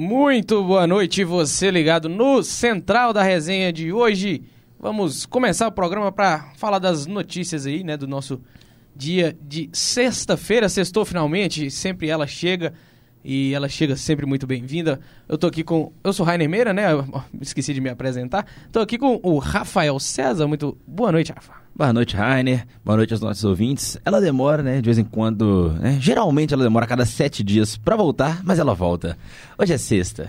Muito boa noite, você ligado no Central da Resenha de hoje. Vamos começar o programa para falar das notícias aí, né, do nosso dia de sexta-feira. Sextou finalmente, sempre ela chega e ela chega sempre muito bem-vinda. Eu tô aqui com. Eu sou Rainer Meira, né? Eu esqueci de me apresentar. Tô aqui com o Rafael César. Muito boa noite, Rafa. Boa noite, Rainer. Boa noite aos nossos ouvintes. Ela demora, né? De vez em quando. Né? Geralmente ela demora a cada sete dias para voltar, mas ela volta. Hoje é sexta.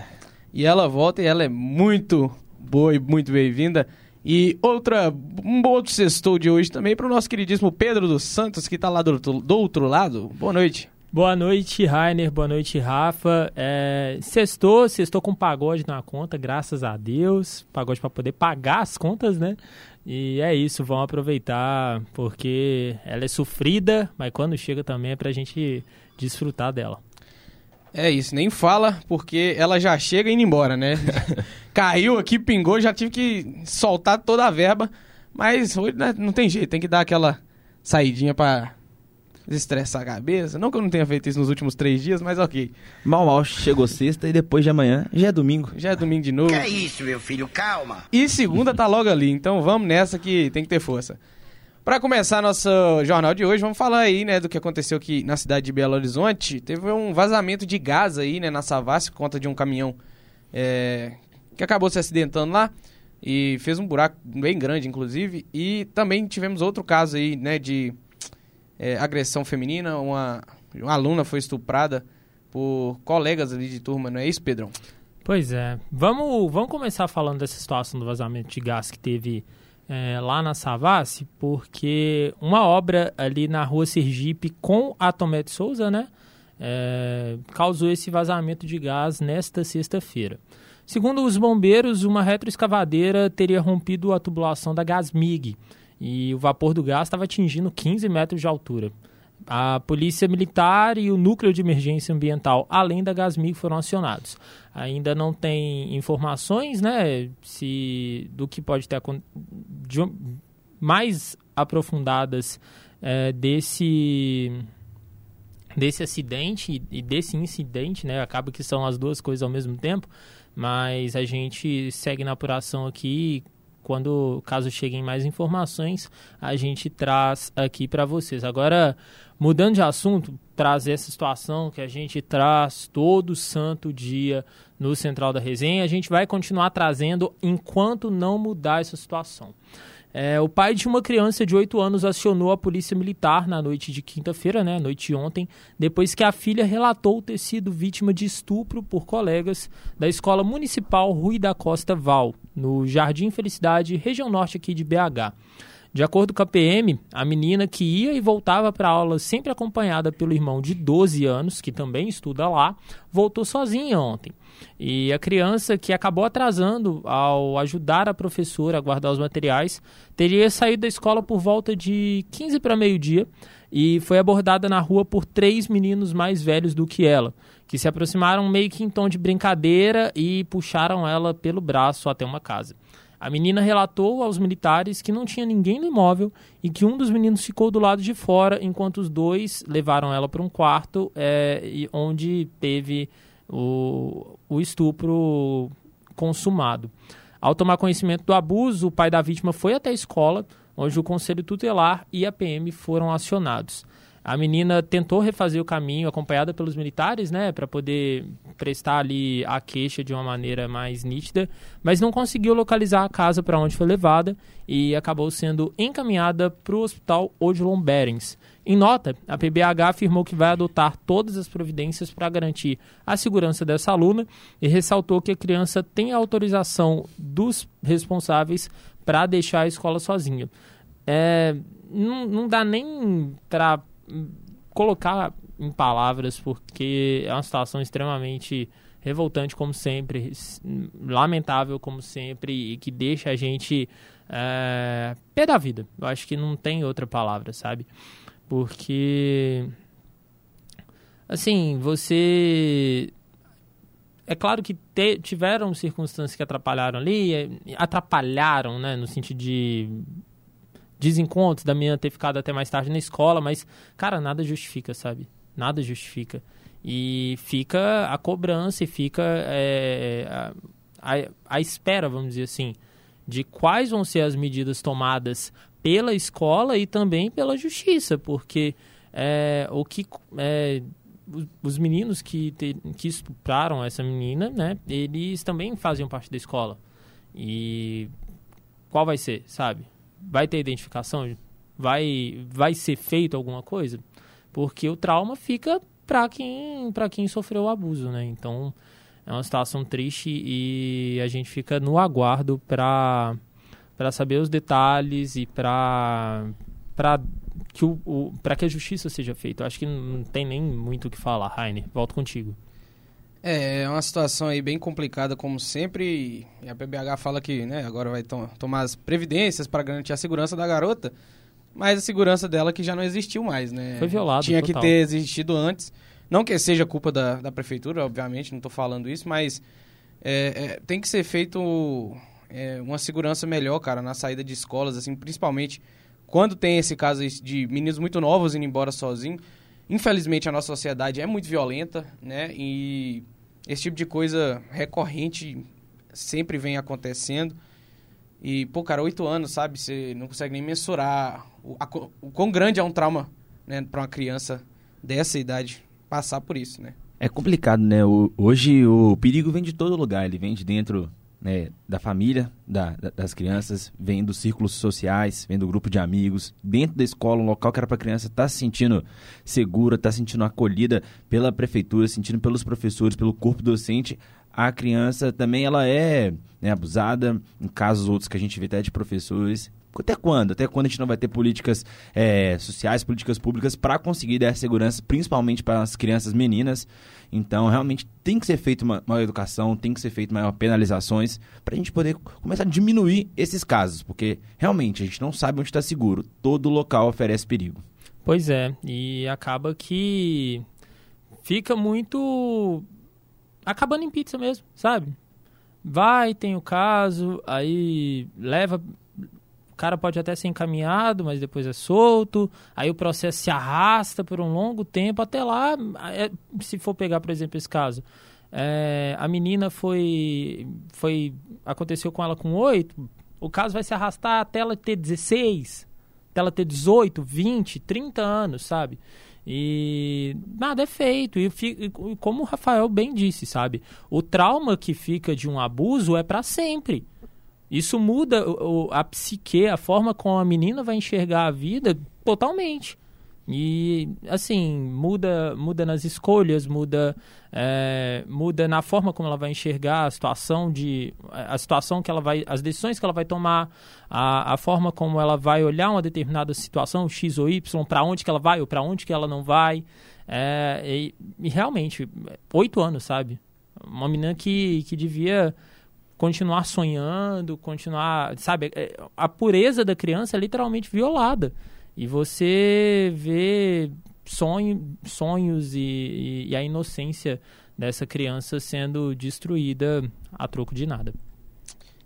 E ela volta e ela é muito boa e muito bem-vinda. E outra, um outro sextou de hoje também para o nosso queridíssimo Pedro dos Santos, que está lá do, do outro lado. Boa noite. Boa noite, Rainer. Boa noite, Rafa. É, sextou, sextou com pagode na conta, graças a Deus. Pagode para poder pagar as contas, né? E é isso, vamos aproveitar, porque ela é sofrida, mas quando chega também é pra gente desfrutar dela. É isso, nem fala, porque ela já chega indo embora, né? Caiu aqui, pingou, já tive que soltar toda a verba, mas hoje né, não tem jeito, tem que dar aquela saidinha pra desestressar a cabeça. Não que eu não tenha feito isso nos últimos três dias, mas ok. Mal, mal, chegou sexta e depois de amanhã já é domingo. Já é domingo de novo. Que é isso, meu filho? Calma. E segunda tá logo ali, então vamos nessa que tem que ter força. Para começar nosso jornal de hoje, vamos falar aí, né, do que aconteceu aqui na cidade de Belo Horizonte. Teve um vazamento de gás aí, né, na Savassi, por conta de um caminhão é, que acabou se acidentando lá e fez um buraco bem grande, inclusive. E também tivemos outro caso aí, né, de é, agressão feminina, uma, uma aluna foi estuprada por colegas ali de turma, não é isso, Pedrão? Pois é. Vamos, vamos começar falando dessa situação do vazamento de gás que teve é, lá na Savassi, porque uma obra ali na rua Sergipe com a Tomé de Souza, né, é, causou esse vazamento de gás nesta sexta-feira. Segundo os bombeiros, uma retroescavadeira teria rompido a tubulação da Gasmig, e o vapor do gás estava atingindo 15 metros de altura. A Polícia Militar e o Núcleo de Emergência Ambiental, além da Gasmig, foram acionados. Ainda não tem informações né, se, do que pode ter de, mais aprofundadas é, desse, desse acidente e desse incidente, né? Acaba que são as duas coisas ao mesmo tempo, mas a gente segue na apuração aqui quando caso cheguem mais informações, a gente traz aqui para vocês. Agora, mudando de assunto, trazer essa situação que a gente traz todo santo dia no Central da Resenha, a gente vai continuar trazendo enquanto não mudar essa situação. É, o pai de uma criança de 8 anos acionou a polícia militar na noite de quinta-feira, né, noite de ontem, depois que a filha relatou ter sido vítima de estupro por colegas da Escola Municipal Rui da Costa Val, no Jardim Felicidade, região norte aqui de BH. De acordo com a PM, a menina que ia e voltava para a aula sempre acompanhada pelo irmão de 12 anos, que também estuda lá, voltou sozinha ontem. E a criança que acabou atrasando ao ajudar a professora a guardar os materiais, teria saído da escola por volta de 15 para meio-dia e foi abordada na rua por três meninos mais velhos do que ela, que se aproximaram meio que em tom de brincadeira e puxaram ela pelo braço até uma casa. A menina relatou aos militares que não tinha ninguém no imóvel e que um dos meninos ficou do lado de fora, enquanto os dois levaram ela para um quarto é, onde teve o, o estupro consumado. Ao tomar conhecimento do abuso, o pai da vítima foi até a escola, onde o conselho tutelar e a PM foram acionados. A menina tentou refazer o caminho, acompanhada pelos militares, né, para poder prestar ali a queixa de uma maneira mais nítida, mas não conseguiu localizar a casa para onde foi levada e acabou sendo encaminhada para o hospital Odilon Berens. Em nota, a PBH afirmou que vai adotar todas as providências para garantir a segurança dessa aluna e ressaltou que a criança tem a autorização dos responsáveis para deixar a escola sozinha. É, não, não dá nem para colocar em palavras, porque é uma situação extremamente revoltante, como sempre, lamentável, como sempre, e que deixa a gente é, pé da vida. Eu acho que não tem outra palavra, sabe? Porque, assim, você. É claro que te, tiveram circunstâncias que atrapalharam ali, é, atrapalharam, né, no sentido de desencontros da menina ter ficado até mais tarde na escola, mas, cara, nada justifica, sabe? Nada justifica. E fica a cobrança e fica é, a, a, a espera, vamos dizer assim, de quais vão ser as medidas tomadas pela escola e também pela justiça, porque é, o que é, os meninos que, te, que estupraram essa menina, né, eles também faziam parte da escola. E qual vai ser, sabe? Vai ter identificação? Vai, vai ser feito alguma coisa? Porque o trauma fica para quem, quem sofreu o abuso, né? Então, é uma situação triste e a gente fica no aguardo para para saber os detalhes e para para que o, o para que a justiça seja feita. Acho que não tem nem muito o que falar, Rainer. Volto contigo. É, é uma situação aí bem complicada, como sempre, e a PBH fala que né, agora vai to tomar as previdências para garantir a segurança da garota, mas a segurança dela que já não existiu mais, né? Foi violado. Tinha total. que ter existido antes. Não que seja culpa da, da prefeitura, obviamente, não estou falando isso, mas é, é, tem que ser feito é, uma segurança melhor, cara, na saída de escolas, assim, principalmente quando tem esse caso de meninos muito novos indo embora sozinhos. Infelizmente, a nossa sociedade é muito violenta, né? E esse tipo de coisa recorrente sempre vem acontecendo. E, pô, cara, oito anos, sabe? Você não consegue nem mensurar o, a, o quão grande é um trauma, né, para uma criança dessa idade passar por isso, né? É complicado, né? O, hoje o perigo vem de todo lugar. Ele vem de dentro né, da família, da, da, das crianças, vem dos círculos sociais, vem do grupo de amigos, dentro da escola, um local que era para a criança estar tá se sentindo segura, estar tá se sentindo acolhida pela prefeitura, sentindo pelos professores, pelo corpo docente. A criança também ela é né, abusada, em casos outros que a gente vê até de professores. Até quando? Até quando a gente não vai ter políticas é, sociais, políticas públicas para conseguir dar segurança, principalmente para as crianças meninas? Então, realmente tem que ser feita uma maior educação, tem que ser feita maior penalizações para a gente poder começar a diminuir esses casos, porque realmente a gente não sabe onde está seguro. Todo local oferece perigo. Pois é, e acaba que fica muito acabando em pizza mesmo, sabe? Vai, tem o caso, aí leva cara pode até ser encaminhado, mas depois é solto. Aí o processo se arrasta por um longo tempo até lá. É, se for pegar, por exemplo, esse caso, é, a menina foi, foi, aconteceu com ela com oito. O caso vai se arrastar até ela ter 16, até ela ter 18, 20, 30 anos, sabe? E nada é feito. E, como o Rafael bem disse, sabe? O trauma que fica de um abuso é para sempre. Isso muda o, a psique, a forma como a menina vai enxergar a vida totalmente. E, assim, muda, muda nas escolhas, muda, é, muda na forma como ela vai enxergar a situação de a situação que ela vai, as decisões que ela vai tomar, a, a forma como ela vai olhar uma determinada situação, X ou Y, para onde que ela vai ou para onde que ela não vai. É, e, e, realmente, oito anos, sabe? Uma menina que, que devia continuar sonhando, continuar, sabe, é, a pureza da criança é literalmente violada. E você vê sonho, sonhos e, e, e a inocência dessa criança sendo destruída a troco de nada.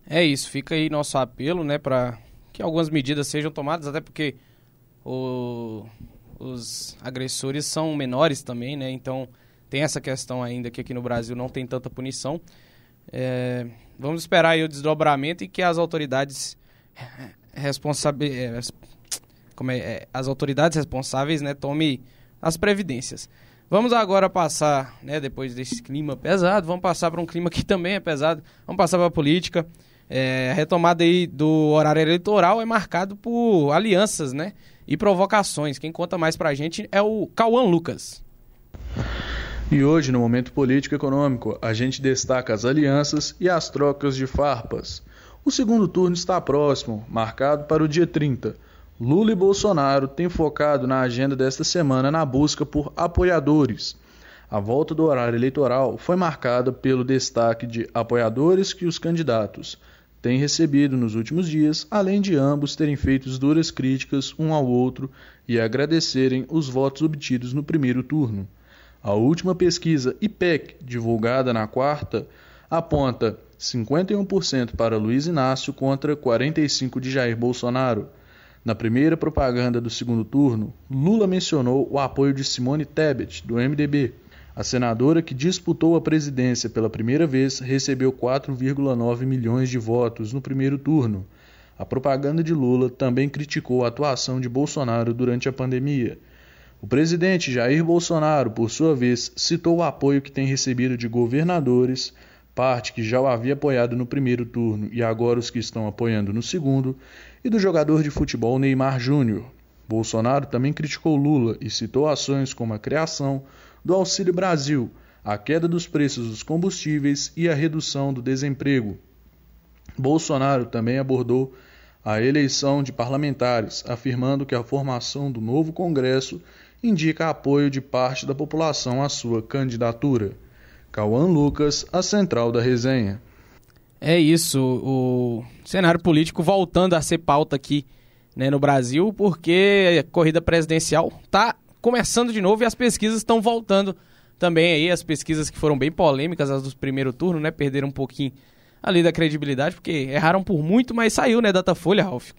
É isso, fica aí nosso apelo, né, para que algumas medidas sejam tomadas, até porque o, os agressores são menores também, né, então tem essa questão ainda que aqui no Brasil não tem tanta punição. É, vamos esperar aí o desdobramento e que as autoridades responsáveis, como é, é, as autoridades responsáveis, né, tomem as previdências. Vamos agora passar, né, depois desse clima pesado, vamos passar para um clima que também é pesado. Vamos passar para a política. É, a retomada aí do horário eleitoral é marcado por alianças, né, e provocações. Quem conta mais para a gente é o Cauã Lucas. E hoje, no momento político econômico, a gente destaca as alianças e as trocas de farpas. O segundo turno está próximo, marcado para o dia 30. Lula e Bolsonaro têm focado na agenda desta semana na busca por apoiadores. A volta do horário eleitoral foi marcada pelo destaque de apoiadores que os candidatos têm recebido nos últimos dias, além de ambos terem feito duras críticas um ao outro e agradecerem os votos obtidos no primeiro turno. A última pesquisa IPEC, divulgada na quarta, aponta 51% para Luiz Inácio contra 45% de Jair Bolsonaro. Na primeira propaganda do segundo turno, Lula mencionou o apoio de Simone Tebet, do MDB. A senadora que disputou a presidência pela primeira vez recebeu 4,9 milhões de votos no primeiro turno. A propaganda de Lula também criticou a atuação de Bolsonaro durante a pandemia. O presidente Jair Bolsonaro, por sua vez, citou o apoio que tem recebido de governadores, parte que já o havia apoiado no primeiro turno e agora os que estão apoiando no segundo, e do jogador de futebol Neymar Júnior. Bolsonaro também criticou Lula e citou ações como a criação do Auxílio Brasil, a queda dos preços dos combustíveis e a redução do desemprego. Bolsonaro também abordou a eleição de parlamentares, afirmando que a formação do novo Congresso indica apoio de parte da população à sua candidatura. Cauã Lucas, a central da resenha. É isso, o cenário político voltando a ser pauta aqui né, no Brasil, porque a corrida presidencial está começando de novo e as pesquisas estão voltando também aí, as pesquisas que foram bem polêmicas, as do primeiro turno, né, perderam um pouquinho ali da credibilidade, porque erraram por muito, mas saiu, né, Datafolha, Ralf.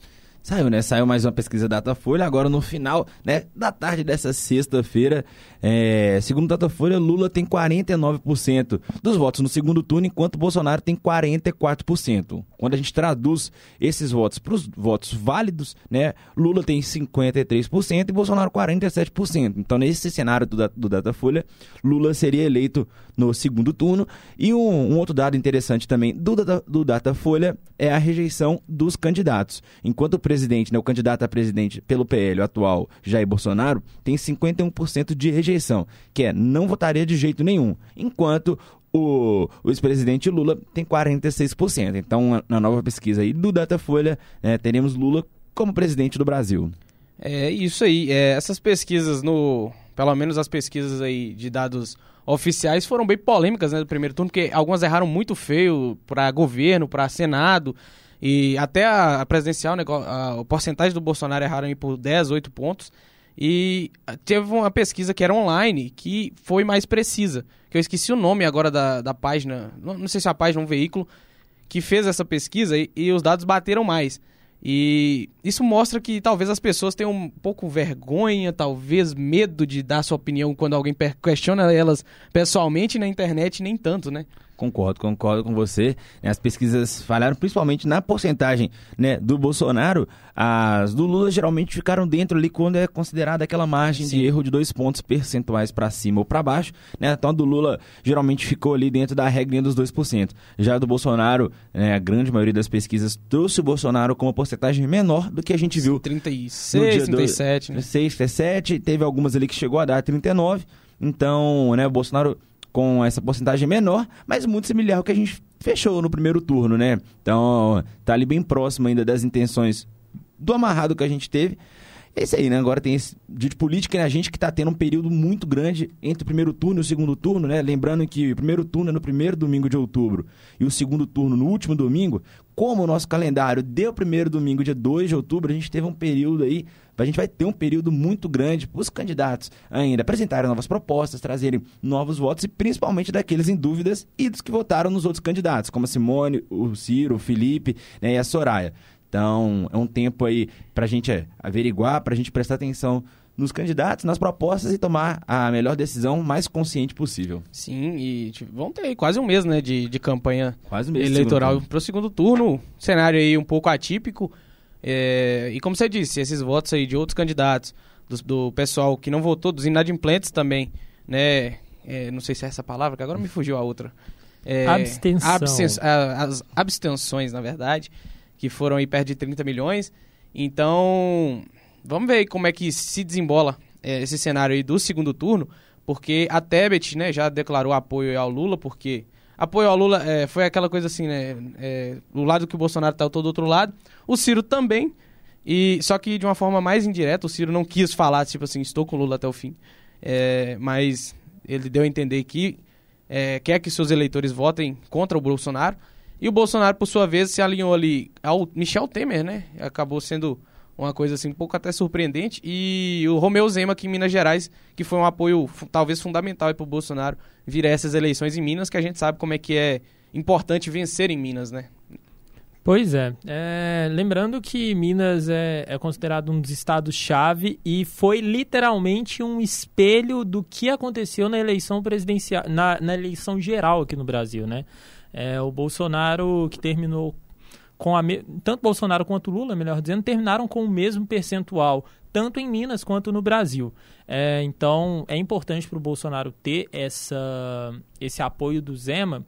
Saiu, né? Saiu mais uma pesquisa Datafolha. Agora, no final né, da tarde dessa sexta-feira, é, segundo Datafolha, Lula tem 49% dos votos no segundo turno, enquanto Bolsonaro tem 44%. Quando a gente traduz esses votos para os votos válidos, né, Lula tem 53% e Bolsonaro 47%. Então, nesse cenário do, do Datafolha, Lula seria eleito no segundo turno. E um, um outro dado interessante também do, do Datafolha é a rejeição dos candidatos. Enquanto o presidente, né, o candidato a presidente pelo PL, o atual Jair Bolsonaro, tem 51% de rejeição, que é não votaria de jeito nenhum, enquanto o, o ex-presidente Lula tem 46%. Então, na nova pesquisa aí do Datafolha, né, teremos Lula como presidente do Brasil. É isso aí. É, essas pesquisas no, pelo menos as pesquisas aí de dados oficiais foram bem polêmicas né, do primeiro turno, porque algumas erraram muito feio para governo, para Senado. E até a, presidencial, né, a, a, porcentagem do Bolsonaro erraram por 10, 8 pontos. E teve uma pesquisa que era online que foi mais precisa. Que eu esqueci o nome agora da, da página, não, não sei se é a página um veículo, que fez essa pesquisa e, e os dados bateram mais. E isso mostra que talvez as pessoas tenham um pouco vergonha, talvez medo de dar sua opinião quando alguém questiona elas pessoalmente na internet, nem tanto, né? Concordo, concordo com você. As pesquisas falharam principalmente na porcentagem né, do Bolsonaro. As do Lula geralmente ficaram dentro ali quando é considerada aquela margem Sim. de erro de dois pontos percentuais para cima ou para baixo. Né? Então a do Lula geralmente ficou ali dentro da regrinha dos 2%. Já a do Bolsonaro, né, a grande maioria das pesquisas trouxe o Bolsonaro com uma porcentagem menor do que a gente viu. 36, 37. Do, né? 36, 37. Teve algumas ali que chegou a dar 39. Então, né, o Bolsonaro com essa porcentagem menor, mas muito similar ao que a gente fechou no primeiro turno, né? Então, tá ali bem próximo ainda das intenções do amarrado que a gente teve. Isso aí, né? Agora tem esse de política, né? A gente que está tendo um período muito grande entre o primeiro turno e o segundo turno, né? Lembrando que o primeiro turno é no primeiro domingo de outubro e o segundo turno no último domingo. Como o nosso calendário deu primeiro domingo, dia 2 de outubro, a gente teve um período aí a gente vai ter um período muito grande para os candidatos ainda apresentarem novas propostas, trazerem novos votos e principalmente daqueles em dúvidas e dos que votaram nos outros candidatos, como a Simone, o Ciro, o Felipe né, e a Soraya. Então, é um tempo aí para a gente é, averiguar, para a gente prestar atenção nos candidatos, nas propostas e tomar a melhor decisão mais consciente possível. Sim, e tipo, vão ter aí quase um mês né, de, de campanha quase um mês eleitoral para o segundo turno. Cenário aí um pouco atípico. É, e como você disse, esses votos aí de outros candidatos, do, do pessoal que não votou, dos inadimplentes também, né? É, não sei se é essa palavra, que agora me fugiu a outra. É, Abstenção. Absten as abstenções, na verdade, que foram aí perto de 30 milhões. Então, vamos ver como é que se desembola é, esse cenário aí do segundo turno, porque a Tebet, né, já declarou apoio ao Lula, porque apoio ao Lula é, foi aquela coisa assim, né? É, o lado que o Bolsonaro está todo outro lado. O Ciro também. E, só que de uma forma mais indireta, o Ciro não quis falar, tipo assim, estou com o Lula até o fim. É, mas ele deu a entender que é, quer que seus eleitores votem contra o Bolsonaro. E o Bolsonaro, por sua vez, se alinhou ali ao Michel Temer, né? Acabou sendo uma coisa assim um pouco até surpreendente. E o Romeu Zema aqui em Minas Gerais, que foi um apoio talvez fundamental para o Bolsonaro vir a essas eleições em Minas, que a gente sabe como é que é importante vencer em Minas, né? Pois é. é lembrando que Minas é, é considerado um dos estados-chave e foi literalmente um espelho do que aconteceu na eleição presidencial, na, na eleição geral aqui no Brasil, né? É, o Bolsonaro que terminou com a tanto Bolsonaro quanto Lula, melhor dizendo, terminaram com o mesmo percentual, tanto em Minas quanto no Brasil. É, então é importante para o Bolsonaro ter essa, esse apoio do Zema,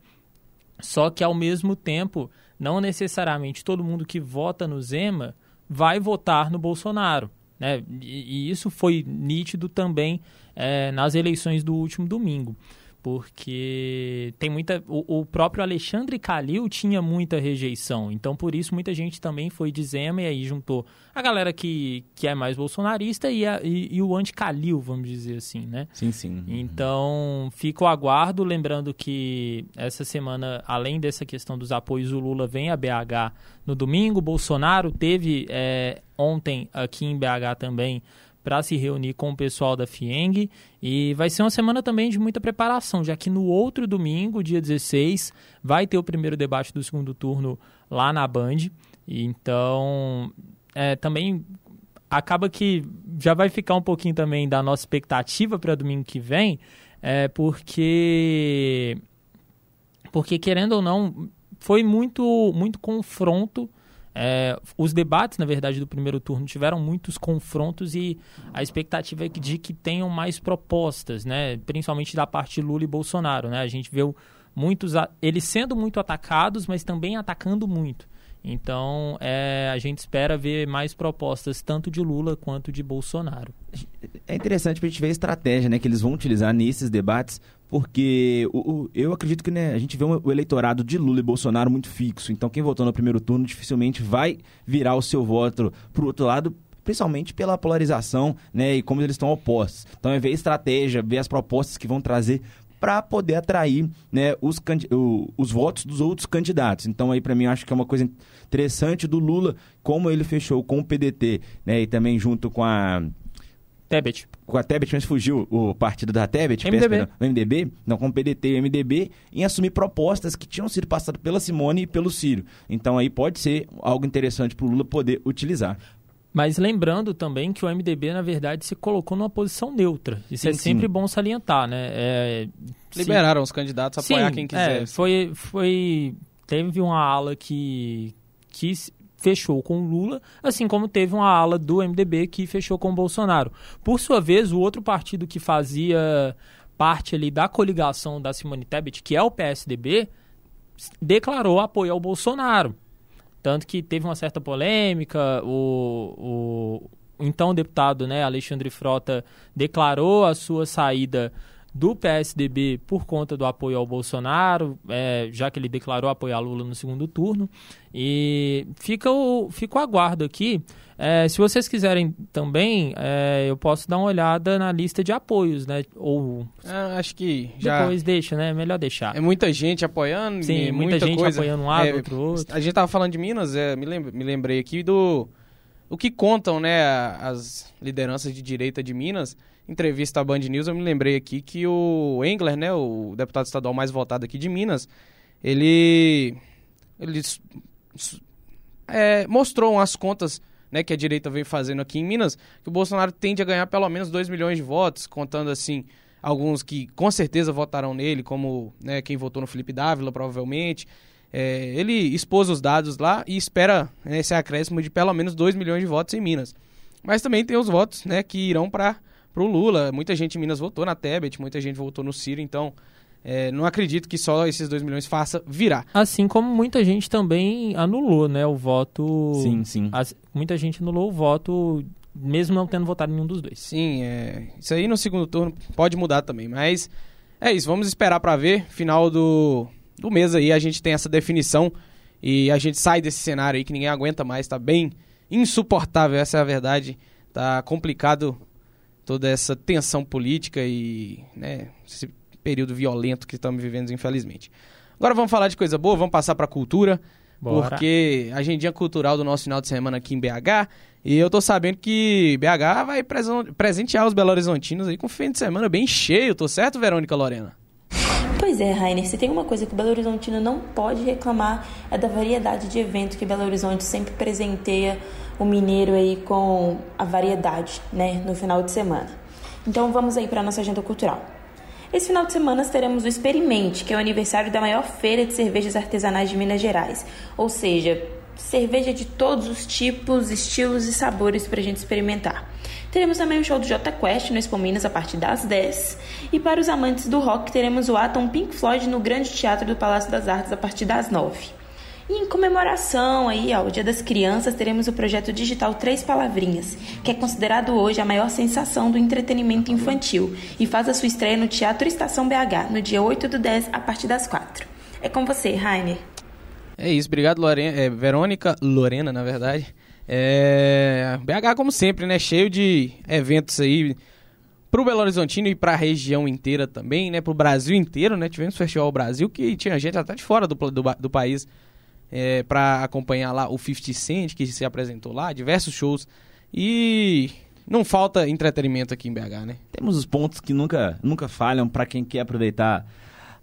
só que ao mesmo tempo não necessariamente todo mundo que vota no Zema vai votar no Bolsonaro. Né? E, e isso foi nítido também é, nas eleições do último domingo porque tem muita o, o, próprio Alexandre Calil tinha muita rejeição. Então por isso muita gente também foi de Zema e aí juntou a galera que, que é mais bolsonarista e, a, e, e o anti-Calil vamos dizer assim né? Sim sim. Então fica o aguardo lembrando que essa semana além dessa questão dos apoios o Lula vem a BH no domingo. Bolsonaro teve é, ontem aqui em BH também para se reunir com o pessoal da FIENG e vai ser uma semana também de muita preparação, já que no outro domingo, dia 16, vai ter o primeiro debate do segundo turno lá na Band. Então, é, também acaba que já vai ficar um pouquinho também da nossa expectativa para domingo que vem, é, porque porque querendo ou não foi muito muito confronto é, os debates, na verdade, do primeiro turno tiveram muitos confrontos e a expectativa é de que tenham mais propostas, né? principalmente da parte Lula e Bolsonaro. Né? A gente viu muitos eles sendo muito atacados, mas também atacando muito. Então, é, a gente espera ver mais propostas tanto de Lula quanto de Bolsonaro. É interessante para a gente ver a estratégia né, que eles vão utilizar nesses debates porque o, o, eu acredito que né, a gente vê o eleitorado de Lula e Bolsonaro muito fixo. Então, quem votou no primeiro turno dificilmente vai virar o seu voto para o outro lado, principalmente pela polarização né, e como eles estão opostos. Então, é ver a estratégia, ver as propostas que vão trazer para poder atrair né, os, o, os votos dos outros candidatos. Então, aí, para mim, acho que é uma coisa interessante do Lula, como ele fechou com o PDT né, e também junto com a Tebet. Com a Tebet, mas fugiu o partido da Tebet, MDB. Pensa, o MDB, não com o PDT e o MDB, em assumir propostas que tinham sido passadas pela Simone e pelo Ciro. Então aí pode ser algo interessante para o Lula poder utilizar. Mas lembrando também que o MDB, na verdade, se colocou numa posição neutra. Isso sim, é sempre sim. bom salientar, né? É, Liberaram sim. os candidatos a apoiar quem quiser. É, foi, foi, teve uma ala que quis fechou com Lula, assim como teve uma ala do MDB que fechou com Bolsonaro. Por sua vez, o outro partido que fazia parte ali da coligação da Simone Tebet, que é o PSDB, declarou apoio ao Bolsonaro. Tanto que teve uma certa polêmica, o, o então deputado né, Alexandre Frota declarou a sua saída do PSDB por conta do apoio ao Bolsonaro, é, já que ele declarou apoiar Lula no segundo turno. E fica o, fica o aguardo aqui. É, se vocês quiserem também, é, eu posso dar uma olhada na lista de apoios, né? Ou ah, acho que já depois deixa, né? Melhor deixar. É muita gente apoiando, sim, muita, muita gente coisa. apoiando um lado, é, outro outro. A gente tava falando de Minas, é, me, me lembrei aqui do o que contam, né, as lideranças de direita de Minas entrevista à Band News, eu me lembrei aqui que o Engler, né, o deputado estadual mais votado aqui de Minas, ele, ele é, mostrou umas contas né, que a direita vem fazendo aqui em Minas, que o Bolsonaro tende a ganhar pelo menos 2 milhões de votos, contando assim alguns que com certeza votarão nele, como né, quem votou no Felipe Dávila, provavelmente. É, ele expôs os dados lá e espera né, esse acréscimo de pelo menos 2 milhões de votos em Minas. Mas também tem os votos né, que irão para pro Lula. Muita gente em Minas votou na Tebet, muita gente votou no Ciro, então é, não acredito que só esses 2 milhões faça virar. Assim como muita gente também anulou, né, o voto... Sim, sim. As, muita gente anulou o voto, mesmo não tendo votado em nenhum dos dois. Sim, é, isso aí no segundo turno pode mudar também, mas é isso, vamos esperar para ver. Final do, do mês aí a gente tem essa definição e a gente sai desse cenário aí que ninguém aguenta mais, tá bem insuportável, essa é a verdade. Tá complicado toda essa tensão política e né, esse período violento que estamos vivendo, infelizmente. Agora vamos falar de coisa boa, vamos passar para a cultura, Bora. porque a agendinha cultural do nosso final de semana aqui em BH, e eu tô sabendo que BH vai presentear os Belo Horizontinos aí com um fim de semana bem cheio, tô certo, Verônica Lorena? Pois é, Rainer, se tem uma coisa que Belo Horizontino não pode reclamar é da variedade de eventos que Belo Horizonte sempre presenteia o mineiro aí com a variedade, né, no final de semana. Então vamos aí para nossa agenda cultural. Esse final de semana teremos o Experimente, que é o aniversário da maior feira de cervejas artesanais de Minas Gerais. Ou seja, cerveja de todos os tipos, estilos e sabores para a gente experimentar. Teremos também o show do J Quest no Expo Minas a partir das 10. E para os amantes do rock, teremos o Atom Pink Floyd no Grande Teatro do Palácio das Artes a partir das 9. E em comemoração aí ao Dia das Crianças, teremos o projeto digital Três Palavrinhas, que é considerado hoje a maior sensação do entretenimento infantil e faz a sua estreia no Teatro Estação BH, no dia 8 do 10, a partir das 4. É com você, Rainer. É isso, obrigado, Lorena, é, Verônica, Lorena, na verdade. É, BH, como sempre, né? Cheio de eventos aí pro Belo Horizontino e pra região inteira também, né? Pro Brasil inteiro, né? Tivemos o Festival Brasil que tinha gente até de fora do, do, do país é, para acompanhar lá o 50 Cent, que se apresentou lá, diversos shows. E não falta entretenimento aqui em BH, né? Temos os pontos que nunca, nunca falham para quem quer aproveitar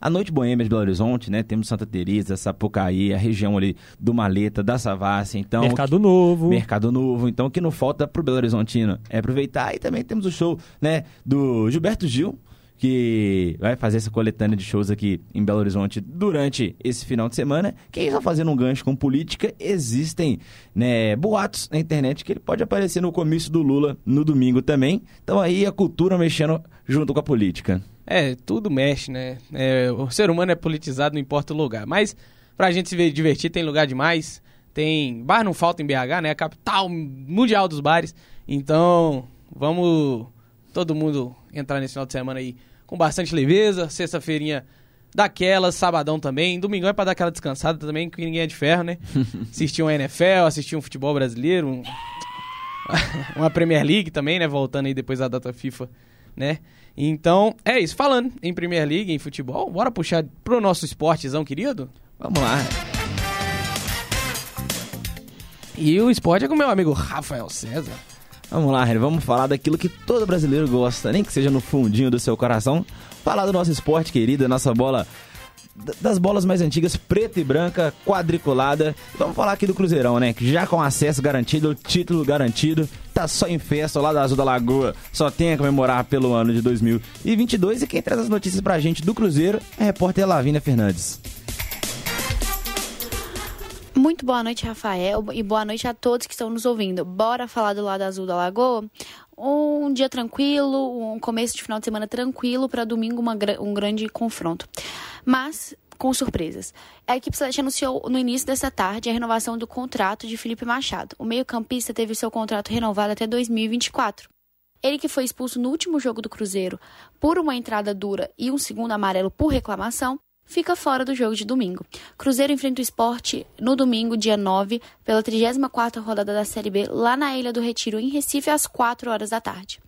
a Noite Boêmia de Belo Horizonte, né? Temos Santa Teresa, Sapucaí, a região ali do Maleta, da Savassi, então... Mercado Novo. Mercado Novo. Então, o que não falta pro Belo Horizontino é aproveitar. E também temos o show, né, do Gilberto Gil, que vai fazer essa coletânea de shows aqui em Belo Horizonte durante esse final de semana. Quem está fazendo um gancho com política, existem né, boatos na internet que ele pode aparecer no comício do Lula no domingo também. Então aí a cultura mexendo junto com a política. É, tudo mexe, né? É, o ser humano é politizado, não importa o lugar. Mas pra gente se divertir, tem lugar demais. Tem. Bar não falta em BH, né? A capital mundial dos bares. Então, vamos todo mundo entrar nesse final de semana aí com bastante leveza. Sexta-feirinha daquelas, sabadão também. Domingão é pra dar aquela descansada também, que ninguém é de ferro, né? assistir um NFL, assistir um futebol brasileiro, um... uma Premier League também, né? Voltando aí depois da data FIFA, né? Então, é isso. Falando em Premier League, em futebol, bora puxar pro nosso esportezão, querido? Vamos lá. E o esporte é com o meu amigo Rafael César. Vamos lá, Henry, vamos falar daquilo que todo brasileiro gosta, nem que seja no fundinho do seu coração. Falar do nosso esporte querido, nossa bola das bolas mais antigas, preta e branca, quadriculada. Vamos falar aqui do Cruzeirão, né? Já com acesso garantido, título garantido, tá só em festa lá da Azul da Lagoa, só tem a comemorar pelo ano de 2022. E quem traz as notícias pra gente do Cruzeiro é a repórter Lavínia Fernandes. Muito boa noite, Rafael, e boa noite a todos que estão nos ouvindo. Bora falar do lado azul da Lagoa? Um dia tranquilo, um começo de final de semana tranquilo, para domingo uma, um grande confronto. Mas com surpresas. A equipe celeste anunciou no início dessa tarde a renovação do contrato de Felipe Machado. O meio-campista teve seu contrato renovado até 2024. Ele que foi expulso no último jogo do Cruzeiro por uma entrada dura e um segundo amarelo por reclamação, fica fora do jogo de domingo. Cruzeiro enfrenta o esporte no domingo, dia 9, pela 34ª rodada da Série B, lá na Ilha do Retiro, em Recife, às 4 horas da tarde.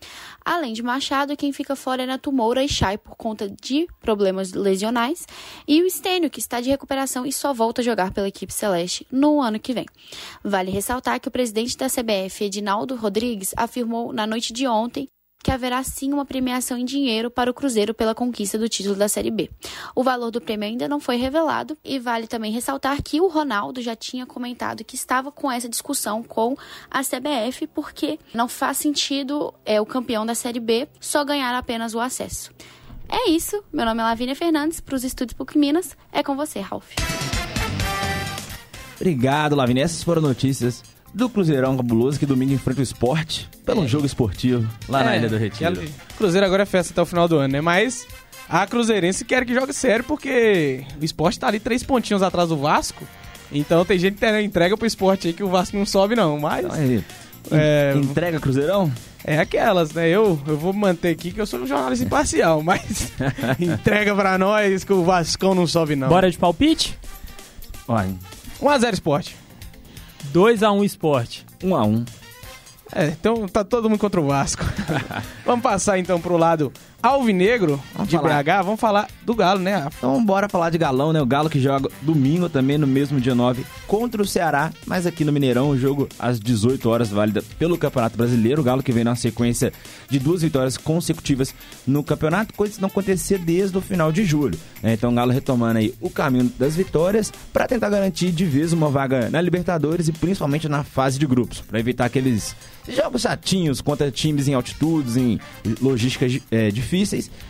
Além de Machado, quem fica fora é Neto Moura e Chay por conta de problemas lesionais, e o Estênio, que está de recuperação e só volta a jogar pela equipe celeste no ano que vem. Vale ressaltar que o presidente da CBF, Edinaldo Rodrigues, afirmou na noite de ontem que haverá sim uma premiação em dinheiro para o Cruzeiro pela conquista do título da Série B. O valor do prêmio ainda não foi revelado e vale também ressaltar que o Ronaldo já tinha comentado que estava com essa discussão com a CBF porque não faz sentido é, o campeão da Série B só ganhar apenas o acesso. É isso. Meu nome é Lavínia Fernandes, para os Estúdios PUC Minas. É com você, Ralf. Obrigado, Lavínia. Essas foram notícias do Cruzeirão cabuloso que domingo enfrenta o esporte pelo é. jogo esportivo lá é, na Ilha do Retiro. Cruzeiro agora é festa até o final do ano, né? Mas a Cruzeirense quer que jogue sério porque o esporte tá ali três pontinhos atrás do Vasco. Então tem gente que entrega pro esporte aí que o Vasco não sobe, não. Mas. Então, é, entrega Cruzeirão? É aquelas, né? Eu, eu vou manter aqui que eu sou um jornalista imparcial, mas entrega pra nós que o Vascão não sobe, não. Bora de palpite? Vai. 1x0 esporte. 2x1 esporte. 1x1. É, então tá todo mundo contra o Vasco. Vamos passar então pro lado alvinegro Vamos de falar. BH, vamos falar do Galo, né? Rafa? Então bora falar de Galão, né? O Galo que joga domingo também, no mesmo dia 9, contra o Ceará, mas aqui no Mineirão, o jogo às 18 horas, válida pelo Campeonato Brasileiro. O Galo que vem na sequência de duas vitórias consecutivas no campeonato, coisa que não acontecia desde o final de julho. né? Então o Galo retomando aí o caminho das vitórias para tentar garantir de vez uma vaga na Libertadores e principalmente na fase de grupos, para evitar aqueles jogos chatinhos contra times em altitudes, em logísticas eh, difíceis.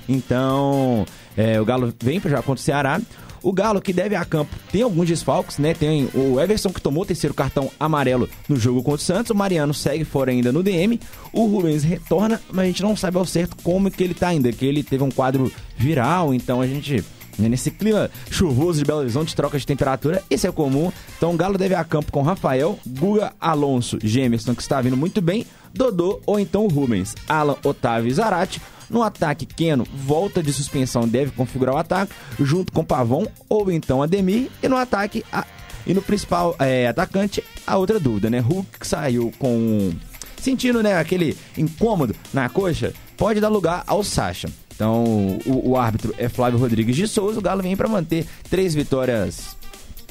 Então, eh, o Galo vem jogar contra o Ceará. O Galo que deve a campo tem alguns desfalques, né? Tem o Everson que tomou o terceiro cartão amarelo no jogo contra o Santos. O Mariano segue fora ainda no DM. O Rubens retorna, mas a gente não sabe ao certo como que ele tá ainda. Que ele teve um quadro viral, então a gente né, Nesse clima chuvoso de Belo Horizonte, troca de temperatura, isso é comum. Então o Galo deve a campo com Rafael, Guga, Alonso, Gemerson, que está vindo muito bem, Dodô ou então Rubens, Alan, Otávio e Zarate. No ataque, Keno volta de suspensão, deve configurar o ataque, junto com Pavão ou então Ademir. E no ataque, a- e no principal é, atacante, a outra dúvida, né? Hulk saiu com. sentindo né, aquele incômodo na coxa, pode dar lugar ao Sacha. Então, o, o árbitro é Flávio Rodrigues de Souza. O Galo vem para manter três vitórias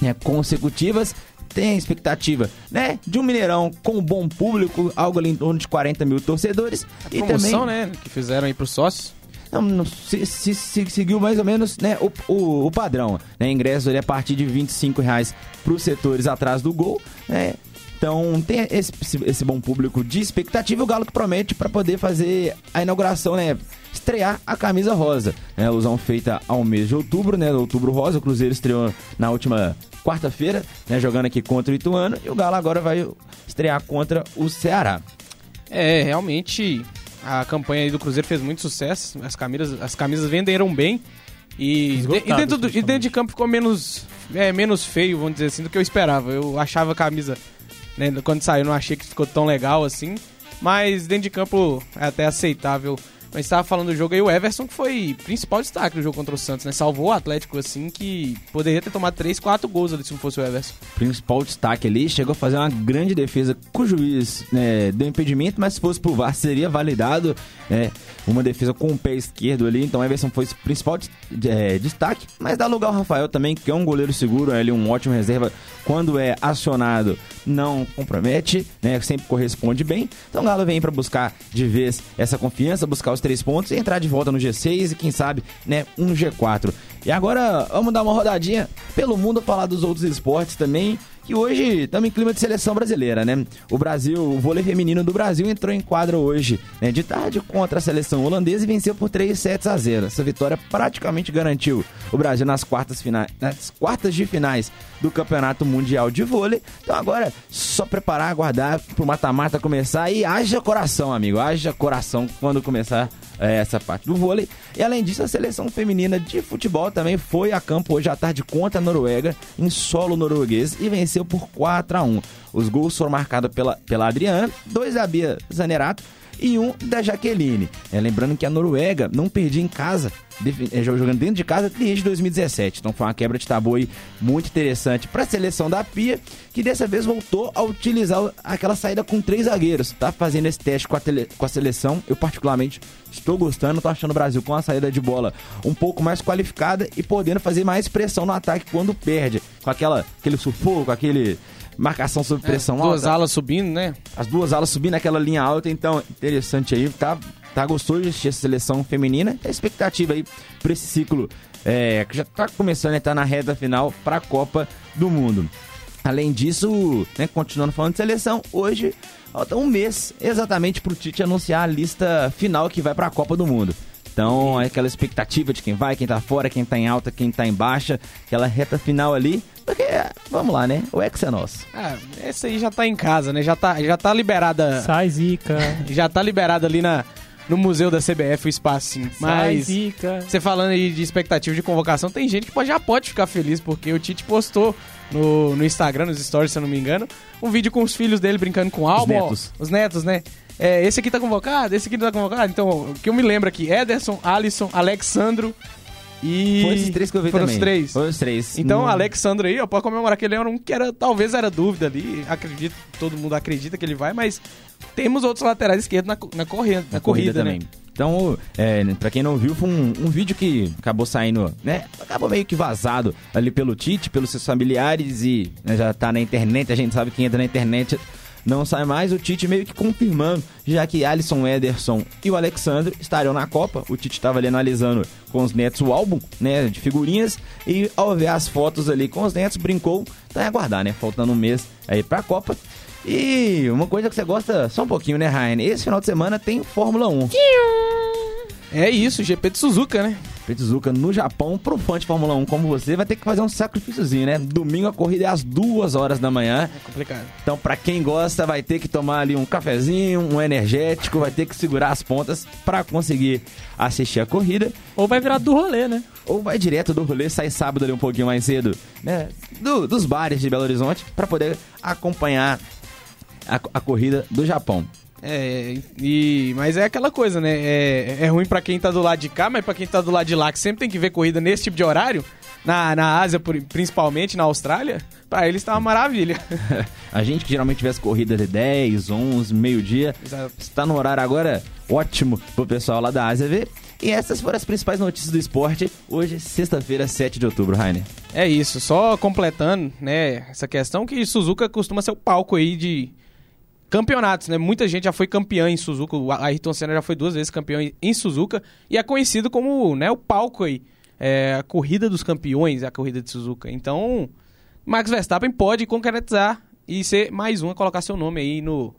né, consecutivas. Tem a expectativa, né, de um Mineirão com um bom público, algo ali em torno de 40 mil torcedores. e Promoção, também, né? Que fizeram aí pros sócios. não, não, se, se- se- seguiu mais ou menos né, o, o, o padrão. Né, ingresso ali a partir de 25 reais para os setores atrás do gol. Né, então tem esse, esse- bom público de expectativa. O Galo que promete para poder fazer a inauguração, né? Estrear a camisa rosa. Né, alusão feita ao mês de outubro, né? Outubro rosa. O Cruzeiro estreou na última quarta-feira, né? Jogando aqui contra o Ituano. E o Galo agora vai estrear contra o Ceará. É, realmente a campanha aí do Cruzeiro fez muito sucesso. As camisas, as camisas venderam bem. E, de- e dentro do, e dentro de campo ficou menos, é, menos feio, vamos dizer assim, do que eu esperava. Eu achava a camisa, quando saiu, não achei que ficou tão legal assim. Mas dentro de campo é até aceitável. Mas estava falando do jogo aí, o Everson que foi principal destaque do jogo contra o Santos, né? Salvou o Atlético assim, que poderia ter tomado 3, 4 gols ali se não fosse o Everson. principal destaque ali, chegou a fazer uma grande defesa com o juiz né, deu impedimento, mas se fosse pro VAR seria validado né, uma defesa com o pé esquerdo ali, então o Everson foi o principal é, destaque, mas dá lugar ao Rafael também, que é um goleiro seguro, é ali um ótimo reserva, quando é acionado não compromete, né, sempre corresponde bem, então o Galo vem para buscar de vez essa confiança, buscar os três pontos e entrar de volta no G6 e quem sabe, né, um G4. E agora vamos dar uma rodadinha pelo mundo, falar dos outros esportes também, que hoje estamos em clima de seleção brasileira, né? O Brasil, o vôlei feminino do Brasil entrou em quadro hoje, né, de tarde contra a seleção holandesa e venceu por 3 sets a 0. Essa vitória praticamente garantiu o Brasil nas quartas, finais, nas quartas de finais do Campeonato Mundial de Vôlei. Então agora só preparar, aguardar pro mata-mata começar e haja coração, amigo, haja coração quando começar essa parte do vôlei. E além disso, a seleção feminina de futebol também foi a campo hoje à tarde contra a Noruega, em solo norueguês, e venceu por 4 a 1 Os gols foram marcados pela, pela Adriana, dois da Bia Zanerato e um da Jaqueline. É, lembrando que a Noruega não perdia em casa, é, jogando dentro de casa desde 2017. Então foi uma quebra de tabu aí muito interessante para a seleção da Pia, que dessa vez voltou a utilizar aquela saída com três zagueiros. Tá fazendo esse teste com a, tele- com a seleção. Eu, particularmente, estou gostando. Tô achando o Brasil com a saída de bola um pouco mais qualificada e podendo fazer mais pressão no ataque quando perde. Com aquela, aquele sufoco, aquele marcação sob pressão É, duas alta alas subindo, né? as duas alas subindo naquela linha alta, então interessante aí, tá, tá gostoso de assistir essa seleção feminina. A expectativa aí pra esse ciclo é, que já tá começando a estar na reta final pra Copa do Mundo. Além disso, né, continuando falando de seleção, hoje falta um mês exatamente pro Tite anunciar a lista final que vai pra Copa do Mundo. Então, é aquela expectativa de quem vai, quem tá fora, quem tá em alta, quem tá em baixa, aquela reta final ali. Porque, vamos lá, né? O ex é nosso. Ah, essa aí já tá em casa, né? Já tá, já tá liberada. Sai zica, Já tá liberada ali na, no museu da CBF o espacinho. sai Mas zica. você falando aí de expectativa de convocação, tem gente que pode, já pode ficar feliz, porque o Tite postou no, no Instagram, nos stories, se eu não me engano, um vídeo com os filhos dele brincando com álbum. ó, netos. Os netos, né? É, esse aqui tá convocado, esse aqui não tá convocado. Então, o que eu me lembro aqui, Ederson, Alisson, Alexandro e... Foi esses três que eu vi Foram também. os três. Foi os três. Então, Não- Alexandre aí, ó, pode comemorar que ele era um que era, talvez era dúvida ali. Acredito, todo mundo acredita que ele vai, mas temos outros laterais esquerdos na, co- na, corrida, na, corrida, né? também. Então, é, para quem não viu, foi um, um, vídeo que acabou saindo, né? Acabou meio que vazado ali pelo Tite, pelos seus familiares e né, já tá na internet. A gente sabe que entra na internet não sai mais, o Tite meio que confirmando, já que Alisson Ederson e o Alexandre estariam na Copa. O Tite estava ali analisando com os netos o álbum, né, de figurinhas, e ao ver as fotos ali com os netos, brincou, tá em aguardar, né, faltando um mês aí pra Copa. E uma coisa que você gosta só um pouquinho, né, Ryan? Esse final de semana tem Fórmula 1. É isso, GP de Suzuka, né? Petsuzuka no Japão, pro fã de Fórmula 1 como você, vai ter que fazer um sacrifíciozinho, né? Domingo a corrida é às duas horas da manhã. É complicado. Então, para quem gosta, vai ter que tomar ali um cafezinho, um energético, vai ter que segurar as pontas para conseguir assistir a corrida. Ou vai virar do rolê, né? Ou vai direto do rolê, sai sábado ali um pouquinho mais cedo, né? Do, dos bares de Belo Horizonte, para poder acompanhar a, a corrida do Japão. É, e, mas é aquela coisa, né? É, é ruim para quem tá do lado de cá, mas para quem tá do lado de lá, que sempre tem que ver corrida nesse tipo de horário, na, na Ásia principalmente, na Austrália, para eles tá uma maravilha. a gente que geralmente tivesse corrida de 10, 11, meio-dia, está no horário agora ótimo pro pessoal lá da Ásia ver. E essas foram as principais notícias do esporte. Hoje, sexta-feira, 7 de outubro, Rainer. É isso, só completando, né, essa questão que Suzuka costuma ser o palco aí de campeonatos, né? Muita gente já foi campeã em Suzuka. O Ayrton Senna já foi duas vezes campeão em Suzuka e é conhecido como né, o palco aí. É a corrida dos campeões, a corrida de Suzuka. Então, Max Verstappen pode concretizar e ser mais um a colocar seu nome aí no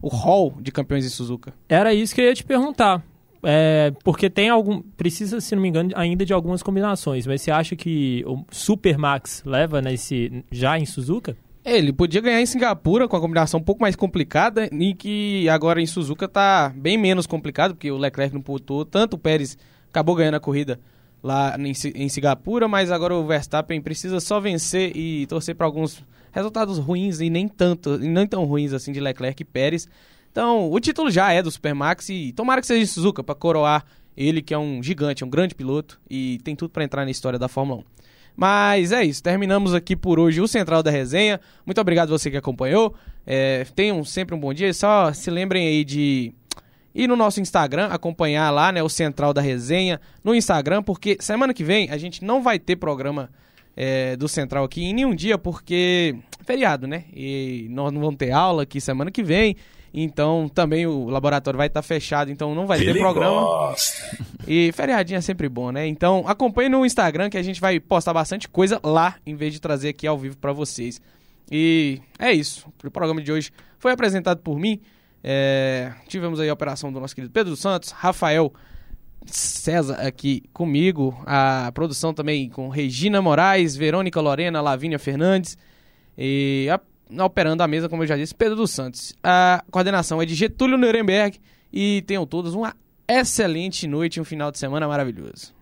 o hall de campeões de Suzuka. Era isso que eu ia te perguntar. É, porque tem algum. Precisa, se não me engano, ainda de algumas combinações. Mas você acha que o Super Max leva nesse já em Suzuka? Ele podia ganhar em Singapura com a combinação um pouco mais complicada e que agora em Suzuka tá bem menos complicado, porque o Leclerc não pontuou, tanto o Pérez acabou ganhando a corrida lá em, em Singapura, mas agora o Verstappen precisa só vencer e torcer para alguns resultados ruins e nem tanto, e nem tão ruins assim de Leclerc e Pérez. Então, o título já é do Supermax e tomara que seja de Suzuka para coroar ele que é um gigante, um grande piloto e tem tudo para entrar na história da Fórmula 1. Mas é isso, terminamos aqui por hoje o Central da Resenha. Muito obrigado você que acompanhou. É, tenham sempre um bom dia. Só se lembrem aí de ir no nosso Instagram, acompanhar lá, né, o Central da Resenha no Instagram, porque semana que vem a gente não vai ter programa é, do Central aqui em nenhum dia, porque feriado, né? E nós não vamos ter aula aqui semana que vem. Então também o laboratório vai estar fechado, então não vai Ele ter programa. Gosta. E feriadinho é sempre bom, né? Então acompanhe no Instagram que a gente vai postar bastante coisa lá, em vez de trazer aqui ao vivo para vocês. E é isso. O programa de hoje foi apresentado por mim. É... tivemos aí a operação do nosso querido Pedro Santos, Rafael César aqui comigo, a produção também com Regina Moraes, Verônica Lorena, Lavínia Fernandes e a operando a mesa, como eu já disse, Pedro dos Santos. A coordenação é de Getúlio Nuremberg e tenham todos uma excelente noite e um final de semana maravilhoso.